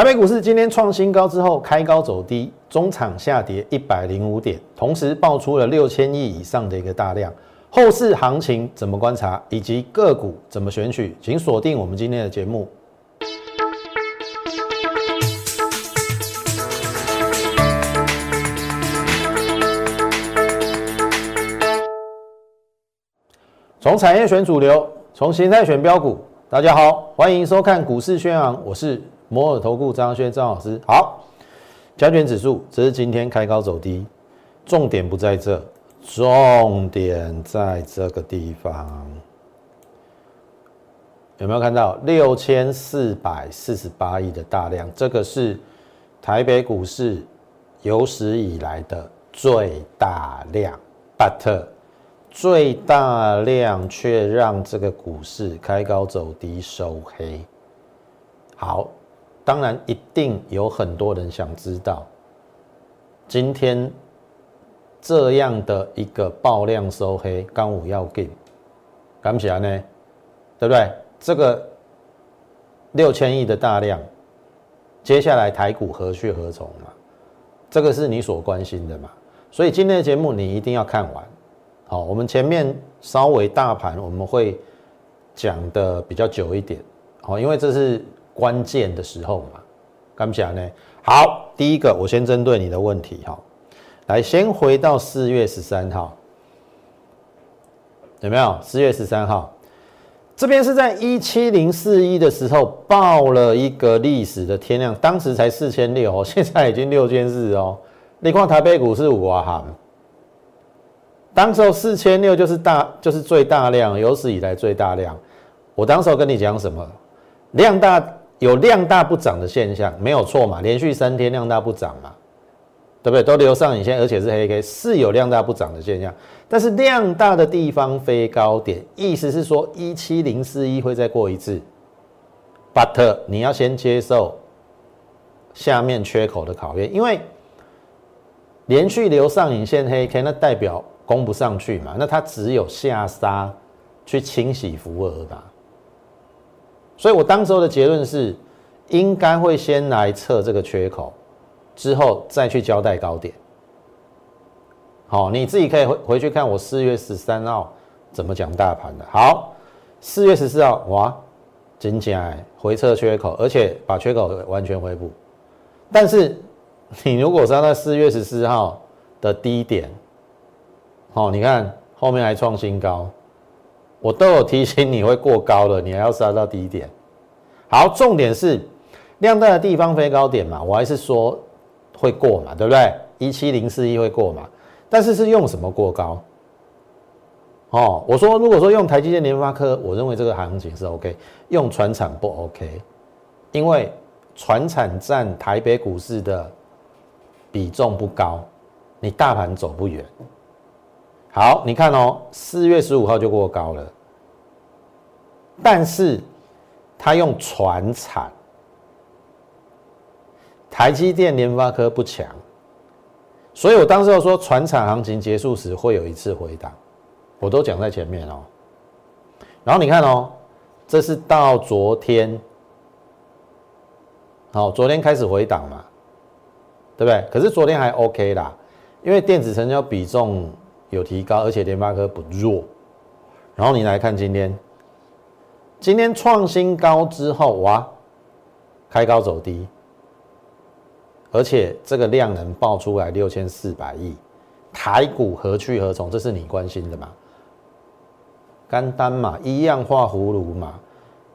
台北股市今天创新高之后，开高走低，中场下跌一百零五点，同时爆出了六千亿以上的一个大量。后市行情怎么观察，以及个股怎么选取，请锁定我们今天的节目。从产业选主流，从形态选标股。大家好，欢迎收看股市宣昂，我是。摩尔投顾张轩张老师，好，加权指数这是今天开高走低，重点不在这，重点在这个地方，有没有看到六千四百四十八亿的大量？这个是台北股市有史以来的最大量，but 最大量却让这个股市开高走低收黑，好。当然，一定有很多人想知道，今天这样的一个爆量收黑，刚五要给，敢不起来呢？对不对？这个六千亿的大量，接下来台股何去何从嘛？这个是你所关心的嘛？所以今天的节目你一定要看完。好，我们前面稍微大盘我们会讲的比较久一点，好，因为这是。关键的时候嘛，敢不讲呢？好，第一个我先针对你的问题哈，来先回到四月十三号，有没有？四月十三号这边是在一七零四一的时候报了一个历史的天量，当时才四千六哦，现在已经六千四哦。你看台北股市五啊哈，当时候四千六就是大，就是最大量，有史以来最大量。我当时候跟你讲什么？量大。有量大不涨的现象，没有错嘛？连续三天量大不涨嘛，对不对？都留上影线，而且是黑 K，是有量大不涨的现象。但是量大的地方飞高点，意思是说一七零四一会再过一次，but 你要先接受下面缺口的考验，因为连续留上影线黑 K，那代表攻不上去嘛？那它只有下杀去清洗浮额吧。所以我当时候的结论是，应该会先来测这个缺口，之后再去交代高点。好，你自己可以回回去看我四月十三号怎么讲大盘的。好，四月十四号，哇，真假回测缺口，而且把缺口完全恢复。但是你如果杀在四月十四号的低点，好，你看后面还创新高。我都有提醒你会过高了，你还要杀到低点。好，重点是量大的地方飞高点嘛，我还是说会过嘛，对不对？一七零四一会过嘛，但是是用什么过高？哦，我说如果说用台积电、联发科，我认为这个行情是 OK，用船产不 OK，因为船产占台北股市的比重不高，你大盘走不远。好，你看哦，四月十五号就过高了，但是它用船产，台积电、联发科不强，所以我当时说船产行情结束时会有一次回档，我都讲在前面哦。然后你看哦，这是到昨天，好，昨天开始回档嘛，对不对？可是昨天还 OK 啦，因为电子成交比重。有提高，而且联发科不弱。然后你来看今天，今天创新高之后，哇，开高走低，而且这个量能爆出来六千四百亿，台股何去何从？这是你关心的吗？干单嘛，一样画葫芦嘛，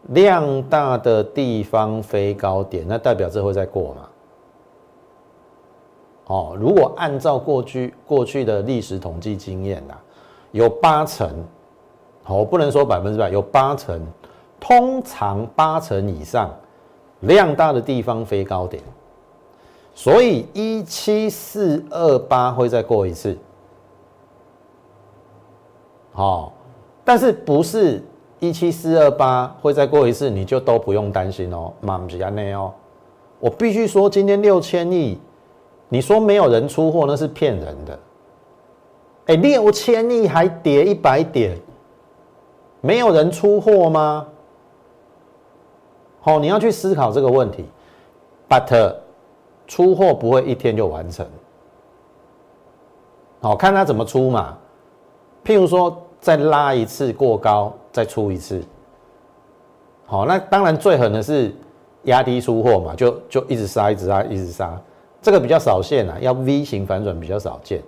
量大的地方飞高点，那代表这会再过嘛？哦，如果按照过去过去的历史统计经验呐，有八成，我不能说百分之百，有八成，通常八成以上量大的地方飞高点，所以一七四二八会再过一次，好，但是不是一七四二八会再过一次，你就都不用担心哦，马不是安内哦，我必须说今天六千亿。你说没有人出货，那是骗人的。哎，六千亿还跌一百点，没有人出货吗？好，你要去思考这个问题。，but 出货不会一天就完成。好看它怎么出嘛？譬如说再拉一次过高，再出一次。好，那当然最狠的是压低出货嘛，就就一直杀，一直杀，一直杀。这个比较少见啊，要 V 型反转比较少见，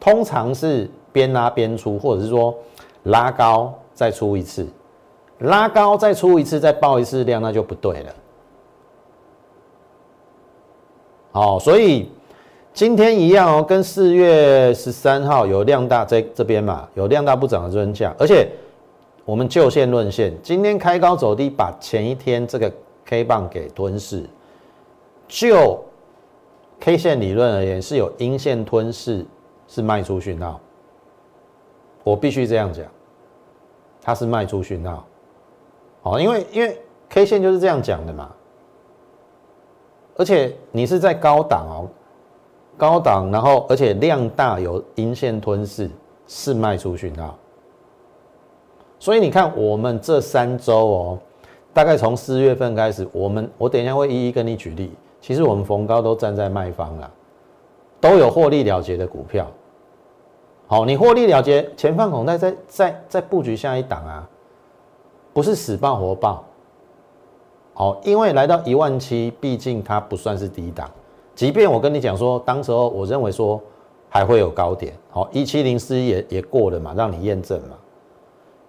通常是边拉边出，或者是说拉高再出一次，拉高再出一次，再爆一次量，那就不对了。好，所以今天一样哦，跟四月十三号有量大在这边嘛，有量大不涨的真相，而且我们就线论线，今天开高走低，把前一天这个 K 棒给吞噬，就。K 线理论而言是有阴线吞噬，是卖出讯号。我必须这样讲，它是卖出讯号。哦，因为因为 K 线就是这样讲的嘛。而且你是在高档哦，高档，然后而且量大有阴线吞噬，是卖出讯号。所以你看我们这三周哦，大概从四月份开始，我们我等一下会一一跟你举例。其实我们逢高都站在卖方了，都有获利了结的股票。好，你获利了结，前放口袋再再再布局下一档啊，不是死抱活抱。好，因为来到一万七，毕竟它不算是低档。即便我跟你讲说，当时候我认为说还会有高点，好，一七零四也也过了嘛，让你验证嘛。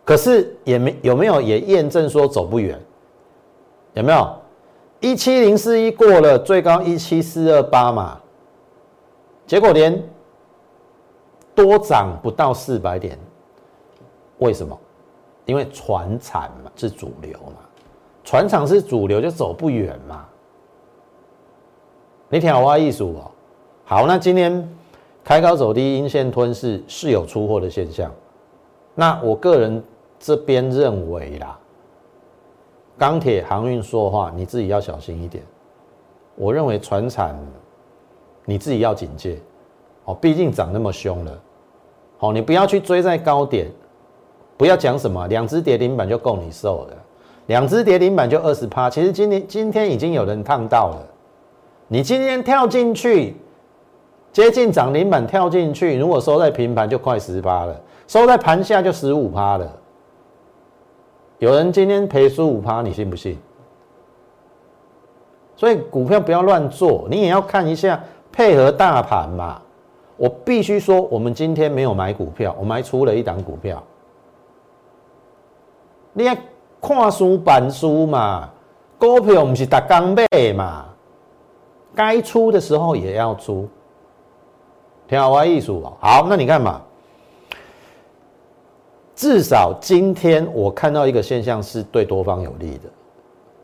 可是也没有没有也验证说走不远，有没有？一七零四一过了，最高一七四二八嘛，结果连多涨不到四百点，为什么？因为船产嘛是主流嘛，船厂是主流就走不远嘛。你听好话艺术哦。好，那今天开高走低，阴线吞噬是有出货的现象。那我个人这边认为啦。钢铁航运说话，你自己要小心一点。我认为船产，你自己要警戒。哦，毕竟涨那么凶了。好，你不要去追在高点，不要讲什么两只跌停板就够你受了，两只跌停板就二十趴。其实今天今天已经有人烫到了。你今天跳进去，接近涨停板跳进去，如果收在平盘就快十趴了，收在盘下就十五趴了。有人今天赔十五趴，你信不信？所以股票不要乱做，你也要看一下配合大盘嘛。我必须说，我们今天没有买股票，我们还出了一档股票。你要看书板书嘛，股票不是打钢背嘛，该出的时候也要出，挺好玩艺术哦。好，那你看嘛。至少今天我看到一个现象是对多方有利的，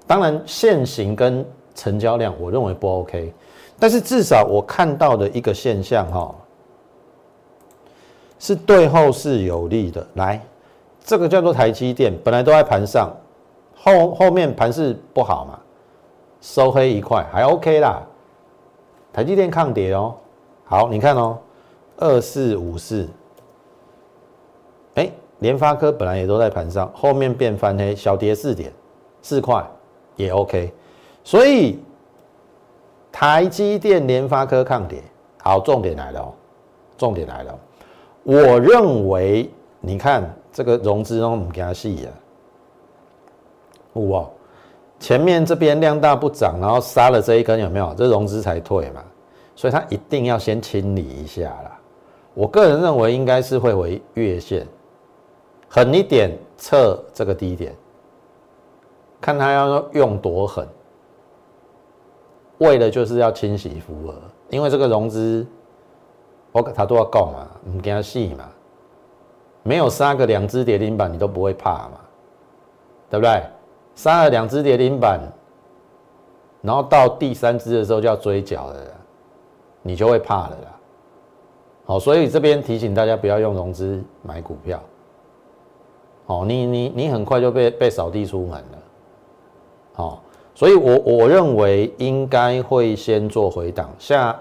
当然现行跟成交量我认为不 OK，但是至少我看到的一个现象哈，是对后市有利的。来，这个叫做台积电，本来都在盘上，后后面盘势不好嘛，收黑一块还 OK 啦，台积电抗跌哦。好，你看哦，二四五四，联发科本来也都在盘上，后面变翻黑，小跌四点四块也 OK，所以台积电、联发科抗跌。好，重点来了哦，重点来了。我认为，你看这个融资哦，唔加细呀，哇，前面这边量大不涨，然后杀了这一根有没有？这融资才退嘛，所以它一定要先清理一下啦。我个人认为应该是会回月线。狠一点测这个低点，看他要用多狠，为的就是要清洗浮额，因为这个融资，我他都要告嘛，唔给他细嘛，没有杀个两只跌停板你都不会怕嘛，对不对？杀了两只跌停板，然后到第三只的时候就要追缴了，你就会怕了啦。好，所以这边提醒大家不要用融资买股票。哦，你你你很快就被被扫地出门了，好，所以我我认为应该会先做回档，下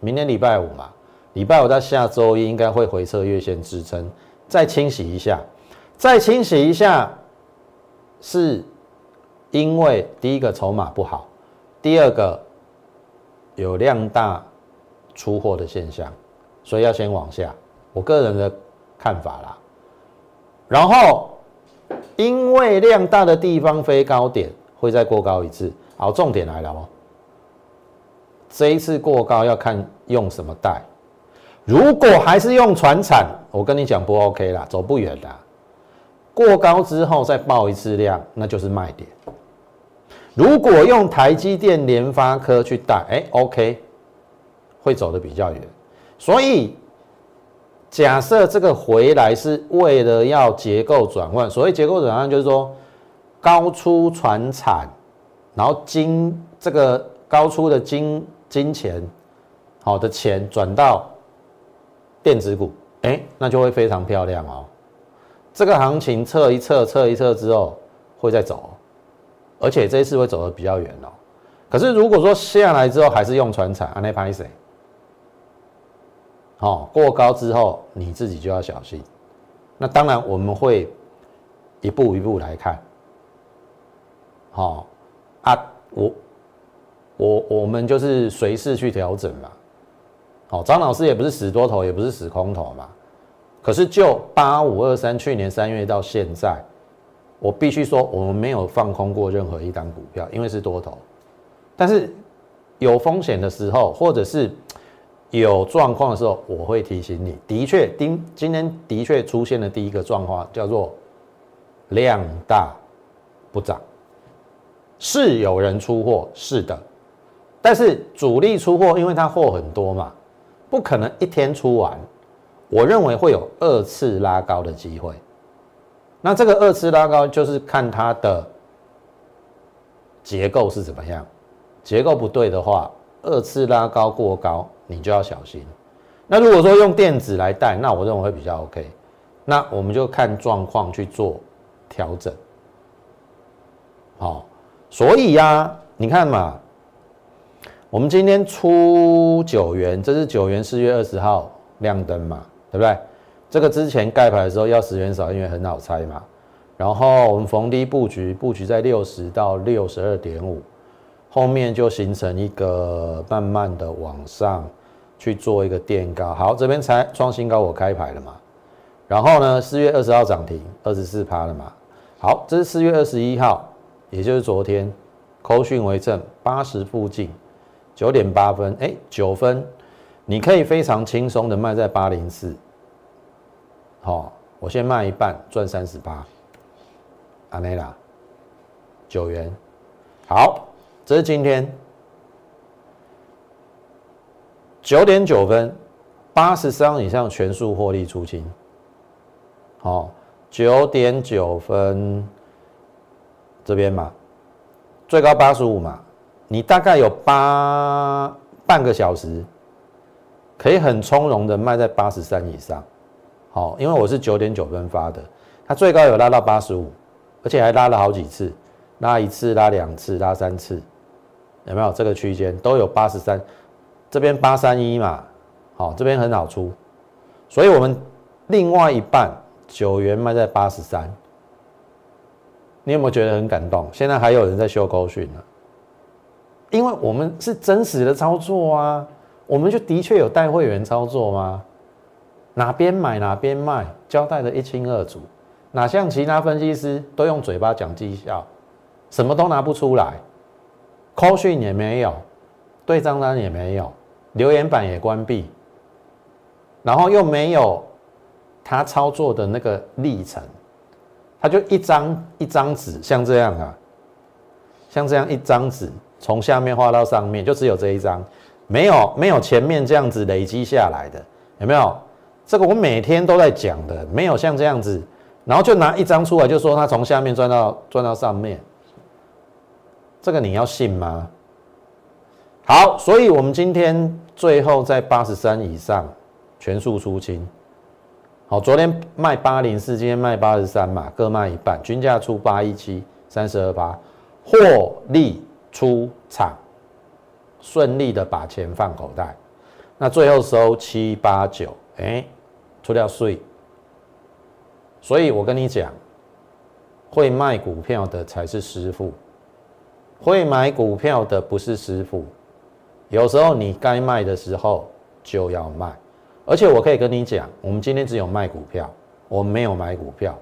明天礼拜五嘛，礼拜五到下周一应该会回撤月线支撑，再清洗一下，再清洗一下，是因为第一个筹码不好，第二个有量大出货的现象，所以要先往下。我个人的看法啦。然后因为量大的地方飞高点会再过高一次。好，重点来了哦。这一次过高要看用什么带。如果还是用船产，我跟你讲不 OK 啦，走不远的。过高之后再爆一次量，那就是卖点。如果用台积电、联发科去带，哎，OK，会走的比较远。所以假设这个回来是为了要结构转换，所谓结构转换就是说高出船产，然后金这个高出的金金钱，好的钱转到电子股，哎，那就会非常漂亮哦。这个行情测一测，测一测之后会再走，而且这一次会走的比较远哦。可是如果说下来之后还是用船产，安内拍谁？好，过高之后你自己就要小心。那当然我们会一步一步来看。好啊，我我我们就是随势去调整嘛。好，张老师也不是死多头，也不是死空头嘛。可是就八五二三去年三月到现在，我必须说我们没有放空过任何一单股票，因为是多头。但是有风险的时候，或者是有状况的时候，我会提醒你。的确，今今天的确出现了第一个状况，叫做量大不涨，是有人出货，是的。但是主力出货，因为它货很多嘛，不可能一天出完。我认为会有二次拉高的机会，那这个二次拉高就是看它的结构是怎么样，结构不对的话，二次拉高过高，你就要小心。那如果说用电子来带，那我认为会比较 OK。那我们就看状况去做调整。好，所以呀，你看嘛，我们今天出九元，这是九元四月二十号亮灯嘛。对不对？这个之前盖牌的时候要十元少，因为很好猜嘛。然后我们逢低布局，布局在六十到六十二点五，后面就形成一个慢慢的往上去做一个垫高。好，这边才创新高，我开牌了嘛。然后呢，四月二十号涨停，二十四趴了嘛。好，这是四月二十一号，也就是昨天，扣讯为证，八十附近，九点八分，哎，九分。你可以非常轻松的卖在八零四，好，我先卖一半赚三十八，阿内拉九元，好，这是今天九点九分，八十张以上全数获利出清，好，九点九分这边嘛，最高八十五嘛，你大概有八半个小时。可以很从容的卖在八十三以上，好，因为我是九点九分发的，它最高有拉到八十五，而且还拉了好几次，拉一次、拉两次、拉三次，有没有这个区间都有八十三，这边八三一嘛，好，这边很好出，所以我们另外一半九元卖在八十三，你有没有觉得很感动？现在还有人在修高讯呢，因为我们是真实的操作啊。我们就的确有带会员操作吗？哪边买哪边卖，交代的一清二楚。哪像其他分析师都用嘴巴讲绩效，什么都拿不出来，call 讯也没有，对账单也没有，留言板也关闭，然后又没有他操作的那个历程，他就一张一张纸，像这样啊，像这样一张纸，从下面画到上面，就只有这一张。没有没有前面这样子累积下来的，有没有？这个我每天都在讲的，没有像这样子，然后就拿一张出来就说他从下面转到转到上面，这个你要信吗？好，所以我们今天最后在八十三以上全数出清。好，昨天卖八零四，今天卖八十三嘛，各卖一半，均价出八一七三十二八，获利出场。顺利的把钱放口袋，那最后收七八九，哎，出掉税。所以我跟你讲，会卖股票的才是师傅，会买股票的不是师傅。有时候你该卖的时候就要卖，而且我可以跟你讲，我们今天只有卖股票，我们没有买股票。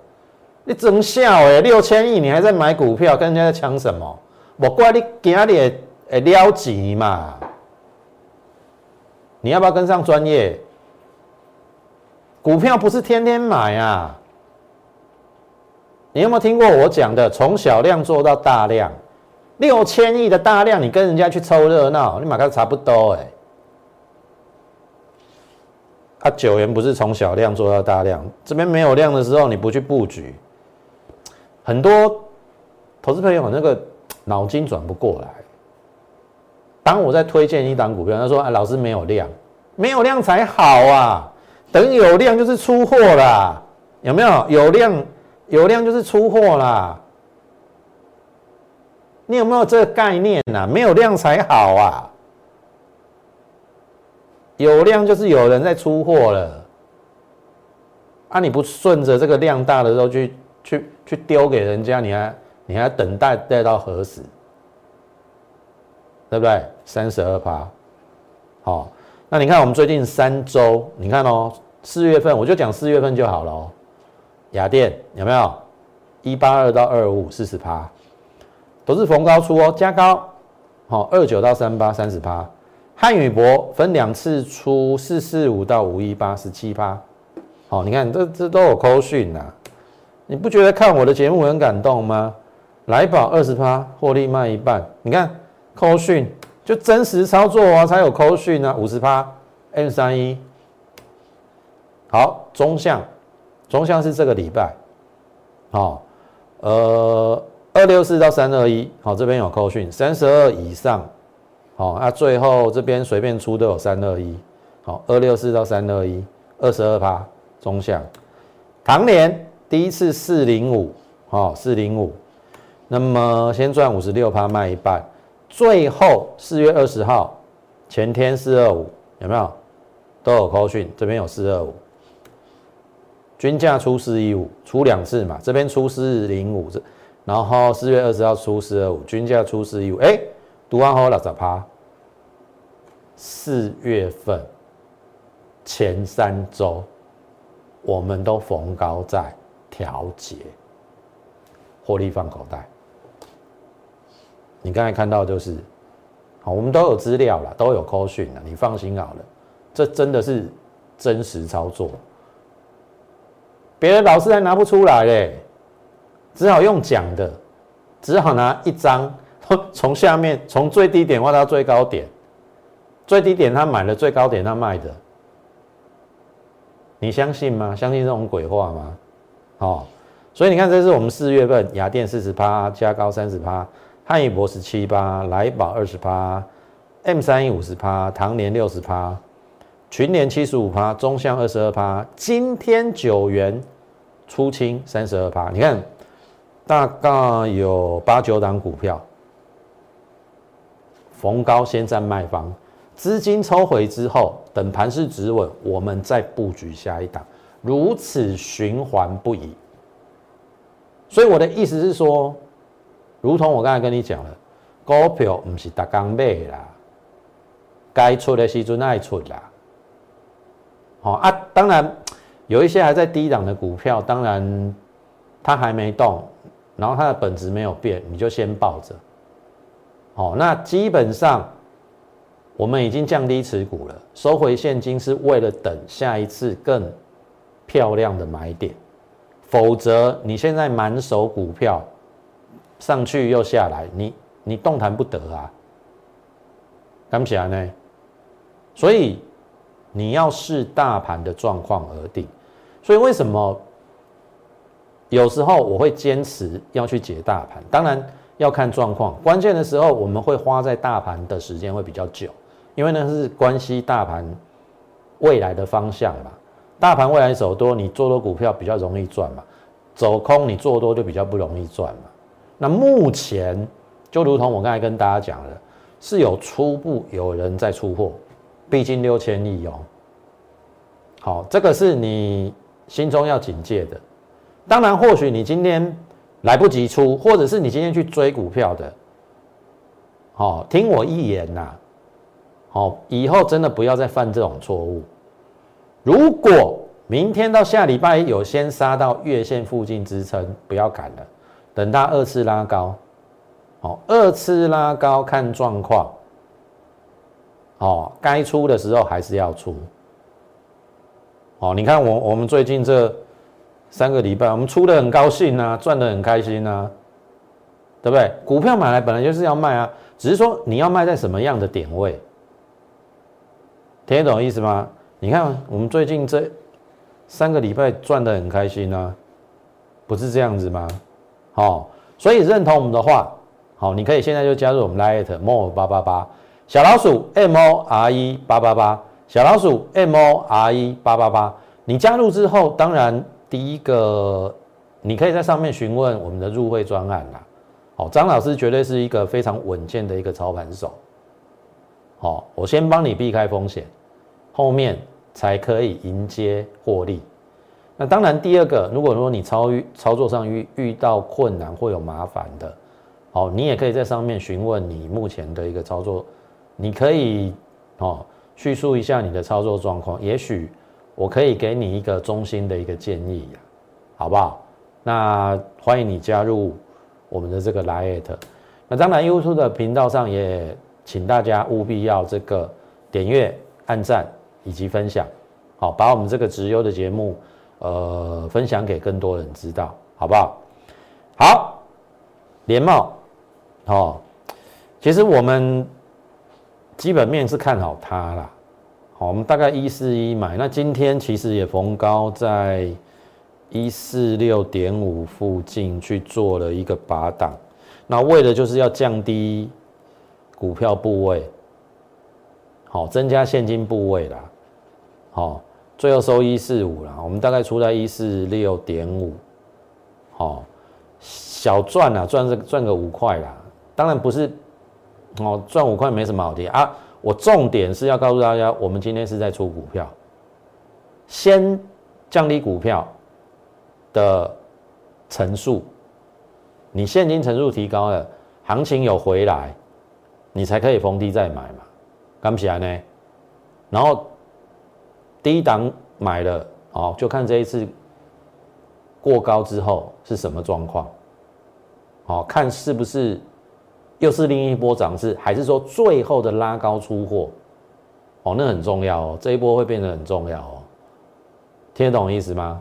你真笑哎，六千亿你还在买股票，跟人家在抢什么？我怪你今日会撩急嘛？你要不要跟上专业？股票不是天天买啊！你有没有听过我讲的，从小量做到大量？六千亿的大量，你跟人家去凑热闹，你马上差不多哎。啊，九元不是从小量做到大量，这边没有量的时候，你不去布局，很多投资朋友那个脑筋转不过来。当我在推荐一档股票，他说：“啊，老师没有量，没有量才好啊！等有量就是出货啦，有没有？有量有量就是出货啦。”你有没有这个概念呐？没有量才好啊！有量就是有人在出货了，啊！你不顺着这个量大的时候去去去丢给人家，你还你还等待待到何时？对不对？三十二趴，好，那你看我们最近三周，你看哦，四月份我就讲四月份就好了哦。雅电有没有？一八二到二五四十趴。都是逢高出哦，加高，好，二九到三八三十趴，汉语博分两次出，四四五到五一八十七趴，好，你看这这都有扣讯呐，你不觉得看我的节目很感动吗？来宝二十趴，获利卖一半，你看扣讯就真实操作啊，才有扣讯啊，五十趴。M 三一，好，中向，中向是这个礼拜，好，呃。二六四到三二一，好，这边有扣讯，三十二以上，好，那最后这边随便出都有三二一，好，二六四到三二一，二十二趴中向，唐年第一次四零五，好，四零五，那么先赚五十六趴卖一半，最后四月二十号前天四二五有没有都有扣讯，这边有四二五，均价出四一五，出两次嘛，这边出四零五这。然后四月二十号出四二五，均价出四一五，哎，读完后六十趴。四月份前三周，我们都逢高在调节，获利放口袋。你刚才看到就是，好，我们都有资料了，都有扣讯了，你放心好了，这真的是真实操作，别的老师还拿不出来嘞。只好用讲的，只好拿一张，从下面从最低点画到最高点，最低点他买了，最高点他卖的，你相信吗？相信这种鬼话吗？哦，所以你看，这是我们四月份雅电四十趴，加高三十趴，汉语博十七趴，来宝二十趴，M 三一五十趴，唐年六十趴，群联七十五趴，中向二十二趴，今天九元出清三十二趴，你看。大概有八九档股票，逢高先占卖方，资金抽回之后，等盘势止稳，我们再布局下一档，如此循环不已。所以我的意思是说，如同我刚才跟你讲了，股票不是大刚买啦，该出的时阵爱出啦。好啊，当然有一些还在低档的股票，当然它还没动。然后它的本质没有变，你就先抱着。好，那基本上我们已经降低持股了，收回现金是为了等下一次更漂亮的买点。否则你现在满手股票上去又下来，你你动弹不得啊，干不起来呢。所以你要视大盘的状况而定。所以为什么？有时候我会坚持要去解大盘，当然要看状况。关键的时候，我们会花在大盘的时间会比较久，因为那是关系大盘未来的方向嘛。大盘未来走多，你做多股票比较容易赚嘛；走空你做多就比较不容易赚嘛。那目前就如同我刚才跟大家讲的，是有初步有人在出货，毕竟六千亿哦。好，这个是你心中要警戒的。当然，或许你今天来不及出，或者是你今天去追股票的，哦，听我一言呐，哦，以后真的不要再犯这种错误。如果明天到下礼拜有先杀到月线附近支撑，不要砍了，等它二次拉高，哦，二次拉高看状况，哦，该出的时候还是要出，哦，你看我我们最近这三个礼拜，我们出的很高兴呐，赚的很开心呐，对不对？股票买来本来就是要卖啊，只是说你要卖在什么样的点位，听得懂意思吗？你看我们最近这。三个礼拜赚的很开心啊，不是这样子吗？好，所以认同我们的话，好，你可以现在就加入我们 Lite More 八八八小老鼠 M O R E 八八八小老鼠 M O R E 八八八。你加入之后，当然第一个你可以在上面询问我们的入会专案啦。好，张老师绝对是一个非常稳健的一个操盘手。好，我先帮你避开风险，后面。才可以迎接获利。那当然，第二个，如果说你操操作上遇遇到困难，或有麻烦的，哦，你也可以在上面询问你目前的一个操作，你可以哦叙述一下你的操作状况，也许我可以给你一个中心的一个建议呀，好不好？那欢迎你加入我们的这个 l i t。那当然，YouTube 的频道上也请大家务必要这个点阅、按赞。以及分享，好，把我们这个直优的节目，呃，分享给更多人知道，好不好？好，联茂，哦，其实我们基本面是看好它啦，好，我们大概一四一买，那今天其实也逢高在一四六点五附近去做了一个拔档，那为的就是要降低股票部位，好，增加现金部位啦。好，最后收一四五了，我们大概出在一四六点五，好，小赚啊，赚这赚个五块啦，当然不是，哦，赚五块没什么好跌。啊。我重点是要告诉大家，我们今天是在出股票，先降低股票的层数，你现金层数提高了，行情有回来，你才可以逢低再买嘛，干不起来呢？然后。低档买了哦，就看这一次过高之后是什么状况，哦看是不是又是另一波涨势，还是说最后的拉高出货？哦，那很重要哦，这一波会变得很重要哦，听得懂我意思吗？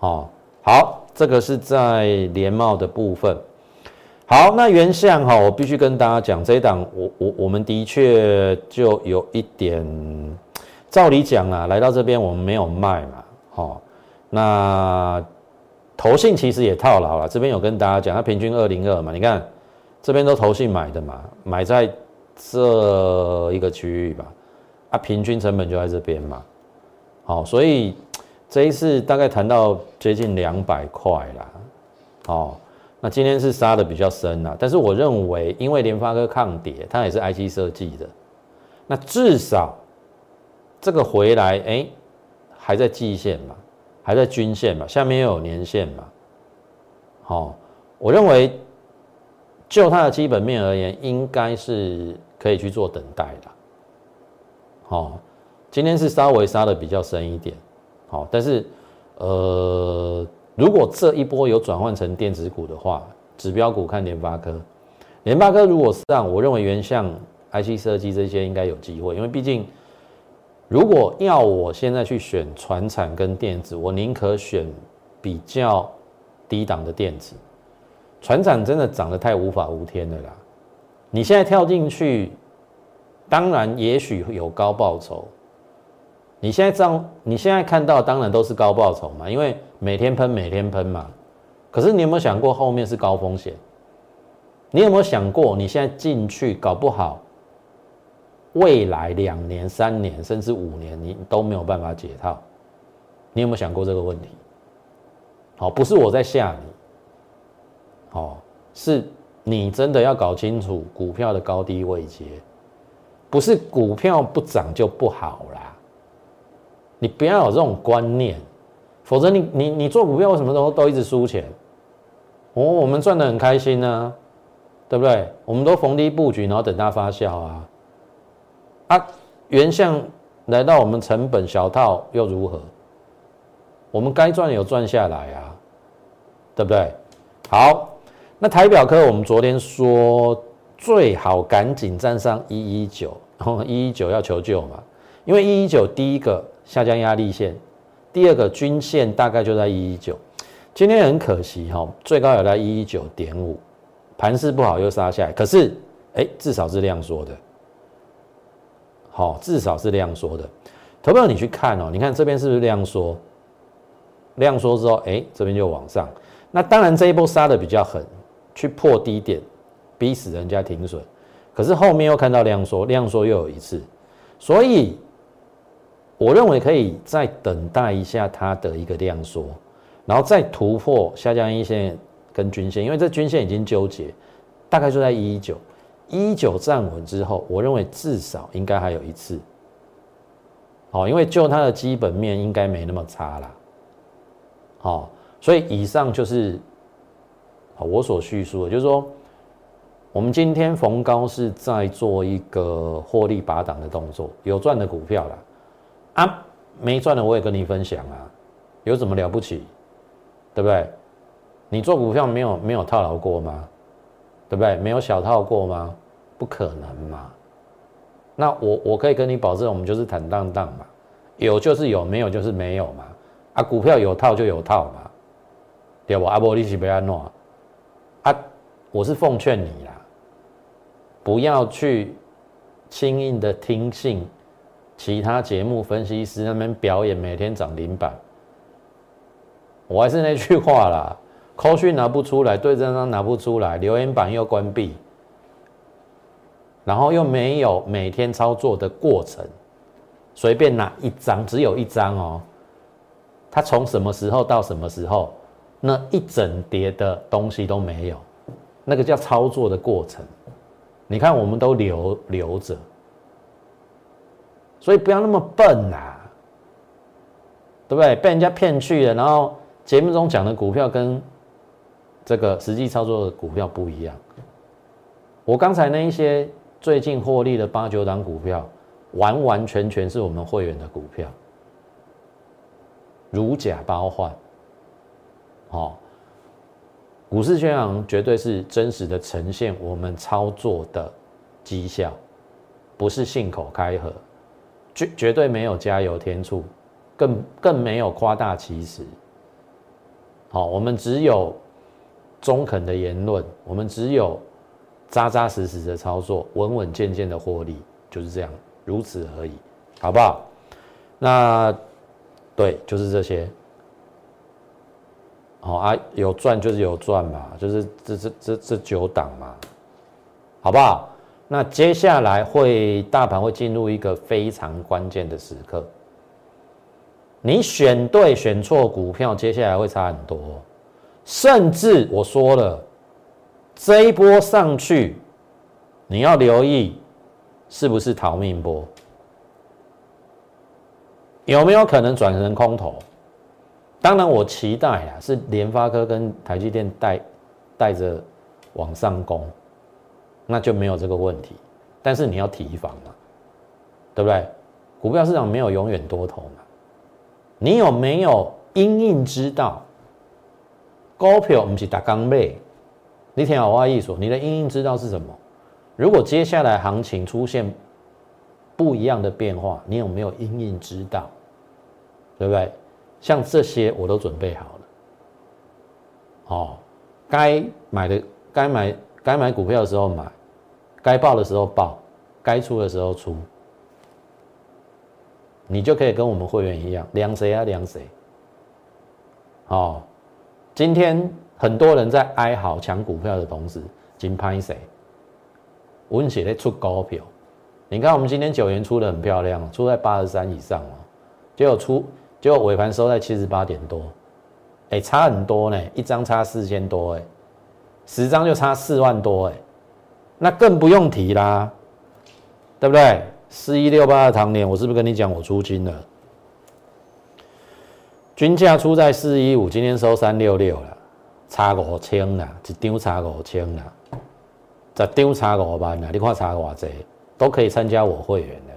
哦，好，这个是在联茂的部分。好，那原相哈，我必须跟大家讲，这一档我我我们的确就有一点。照理讲啊，来到这边我们没有卖嘛，哦，那投信其实也套牢了。这边有跟大家讲，它平均二零二嘛，你看这边都投信买的嘛，买在这一个区域吧，啊，平均成本就在这边嘛，好，所以这一次大概谈到接近两百块啦，哦，那今天是杀的比较深啦，但是我认为因为联发科抗跌，它也是 IC 设计的，那至少。这个回来，哎，还在季线嘛，还在均线嘛，下面又有年线嘛，好，我认为就它的基本面而言，应该是可以去做等待的，好，今天是稍微杀的比较深一点，好，但是呃，如果这一波有转换成电子股的话，指标股看联发科，联发科如果上，我认为原像 IC 设计这些应该有机会，因为毕竟。如果要我现在去选船产跟电子，我宁可选比较低档的电子。船长真的涨得太无法无天了啦！你现在跳进去，当然也许有高报酬。你现在这样，你现在看到当然都是高报酬嘛，因为每天喷每天喷嘛。可是你有没有想过后面是高风险？你有没有想过你现在进去搞不好？未来两年、三年甚至五年，你都没有办法解套。你有没有想过这个问题？好，不是我在吓你，哦，是你真的要搞清楚股票的高低位阶，不是股票不涨就不好啦。你不要有这种观念，否则你你你做股票为什么都都一直输钱？哦，我们赚的很开心呢，对不对？我们都逢低布局，然后等它发酵啊。啊，原像来到我们成本小套又如何？我们该赚有赚下来啊，对不对？好，那台表科我们昨天说最好赶紧站上一一九，然后一一九要求救嘛，因为一一九第一个下降压力线，第二个均线大概就在一一九。今天很可惜哈，最高有在一一九点五，盘势不好又杀下来，可是哎，至少是量缩的，好，至少是量缩的。投票你去看哦，你看这边是不是量缩？量缩之后，哎，这边就往上。那当然这一波杀的比较狠，去破低点，逼死人家停损。可是后面又看到量缩，量缩又有一次，所以我认为可以再等待一下它的一个量缩。然后再突破下降一线跟均线，因为这均线已经纠结，大概就在一一九，一九站稳之后，我认为至少应该还有一次，好，因为就它的基本面应该没那么差啦，好，所以以上就是我所叙述的，就是说我们今天逢高是在做一个获利拔档的动作，有赚的股票啦，啊，没赚的我也跟你分享啊，有什么了不起？对不对？你做股票没有没有套牢过吗？对不对？没有小套过吗？不可能嘛。那我我可以跟你保证，我们就是坦荡荡嘛，有就是有，没有就是没有嘛。啊，股票有套就有套嘛，对不？阿波利西贝安诺啊，我是奉劝你啦，不要去轻易的听信其他节目分析师那边表演每天涨停板。我还是那句话啦，扣讯拿不出来，对账单拿不出来，留言板又关闭，然后又没有每天操作的过程，随便拿一张，只有一张哦。他从什么时候到什么时候，那一整叠的东西都没有，那个叫操作的过程。你看，我们都留留着，所以不要那么笨呐，对不对？被人家骗去了，然后。节目中讲的股票跟这个实际操作的股票不一样。我刚才那一些最近获利的八九档股票，完完全全是我们会员的股票，如假包换。好，股市宣扬绝对是真实的呈现我们操作的绩效，不是信口开河，绝绝对没有加油添醋，更更没有夸大其词。好，我们只有中肯的言论，我们只有扎扎实实的操作，稳稳健健的获利，就是这样，如此而已，好不好？那对，就是这些。好啊，有赚就是有赚嘛，就是这这这这九档嘛，好不好？那接下来会大盘会进入一个非常关键的时刻。你选对选错股票，接下来会差很多。甚至我说了，这一波上去，你要留意是不是逃命波，有没有可能转成空头？当然，我期待啊，是联发科跟台积电带带着往上攻，那就没有这个问题。但是你要提防嘛，对不对？股票市场没有永远多头嘛。你有没有因应知道股票不是打刚背？你听好话意思，你的因应知道是什么？如果接下来行情出现不一样的变化，你有没有因应知道？对不对？像这些我都准备好了。哦，该买的该买该买股票的时候买，该报的时候报，该出的时候出。你就可以跟我们会员一样，量谁啊量谁。哦，今天很多人在哀嚎抢股票的同时，金拍谁？温血在出高票。你看我们今天九元出的很漂亮，出在八十三以上哦，结果出结果尾盘收在七十八点多，哎，差很多呢，一张差四千多哎，十张就差四万多哎，那更不用提啦，对不对？四一六八的唐年，我是不是跟你讲我出金了？均价出在四一五，今天收三六六了，差五千啦，一张差五千啦，十张差五万啦，你看差偌济，都可以参加我会员的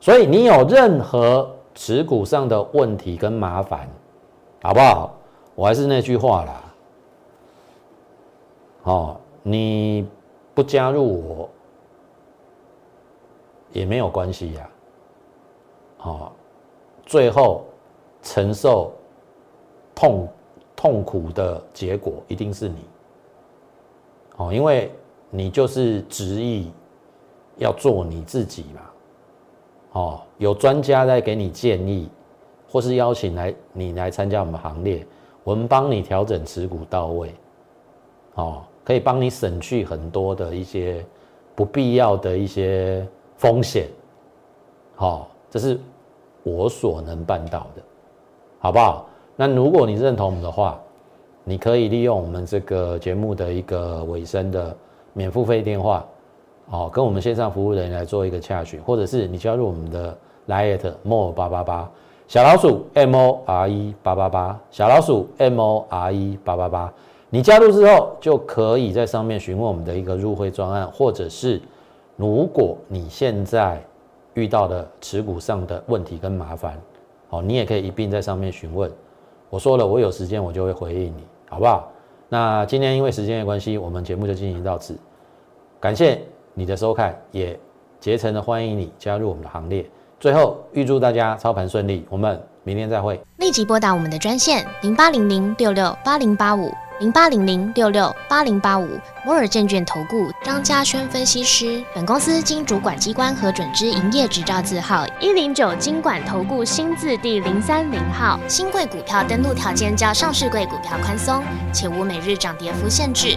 所以你有任何持股上的问题跟麻烦，好不好？我还是那句话啦，哦，你不加入我也没有关系呀，哦，最后承受痛痛苦的结果一定是你，哦，因为你就是执意要做你自己嘛。哦，有专家在给你建议，或是邀请来你来参加我们行列，我们帮你调整持股到位，哦，可以帮你省去很多的一些不必要的一些风险，好，这是我所能办到的，好不好？那如果你认同我们的话，你可以利用我们这个节目的一个尾声的免付费电话。哦，跟我们线上服务人员来做一个洽询，或者是你加入我们的 Lite More 八八八小老鼠 M O R E 八八八小老鼠 M O R E 八八八，你加入之后就可以在上面询问我们的一个入会专案，或者是如果你现在遇到的持股上的问题跟麻烦，哦，你也可以一并在上面询问。我说了，我有时间我就会回应你，好不好？那今天因为时间的关系，我们节目就进行到此，感谢。你的收看也竭诚的欢迎你加入我们的行列。最后预祝大家操盘顺利，我们明天再会。立即拨打我们的专线零八零零六六八零八五零八零零六六八零八五摩尔证券投顾张嘉轩分析师。本公司经主管机关核准之营业执照字号一零九金管投顾新字第零三零号。新贵股票登录条件较上市贵股票宽松，且无每日涨跌幅限制。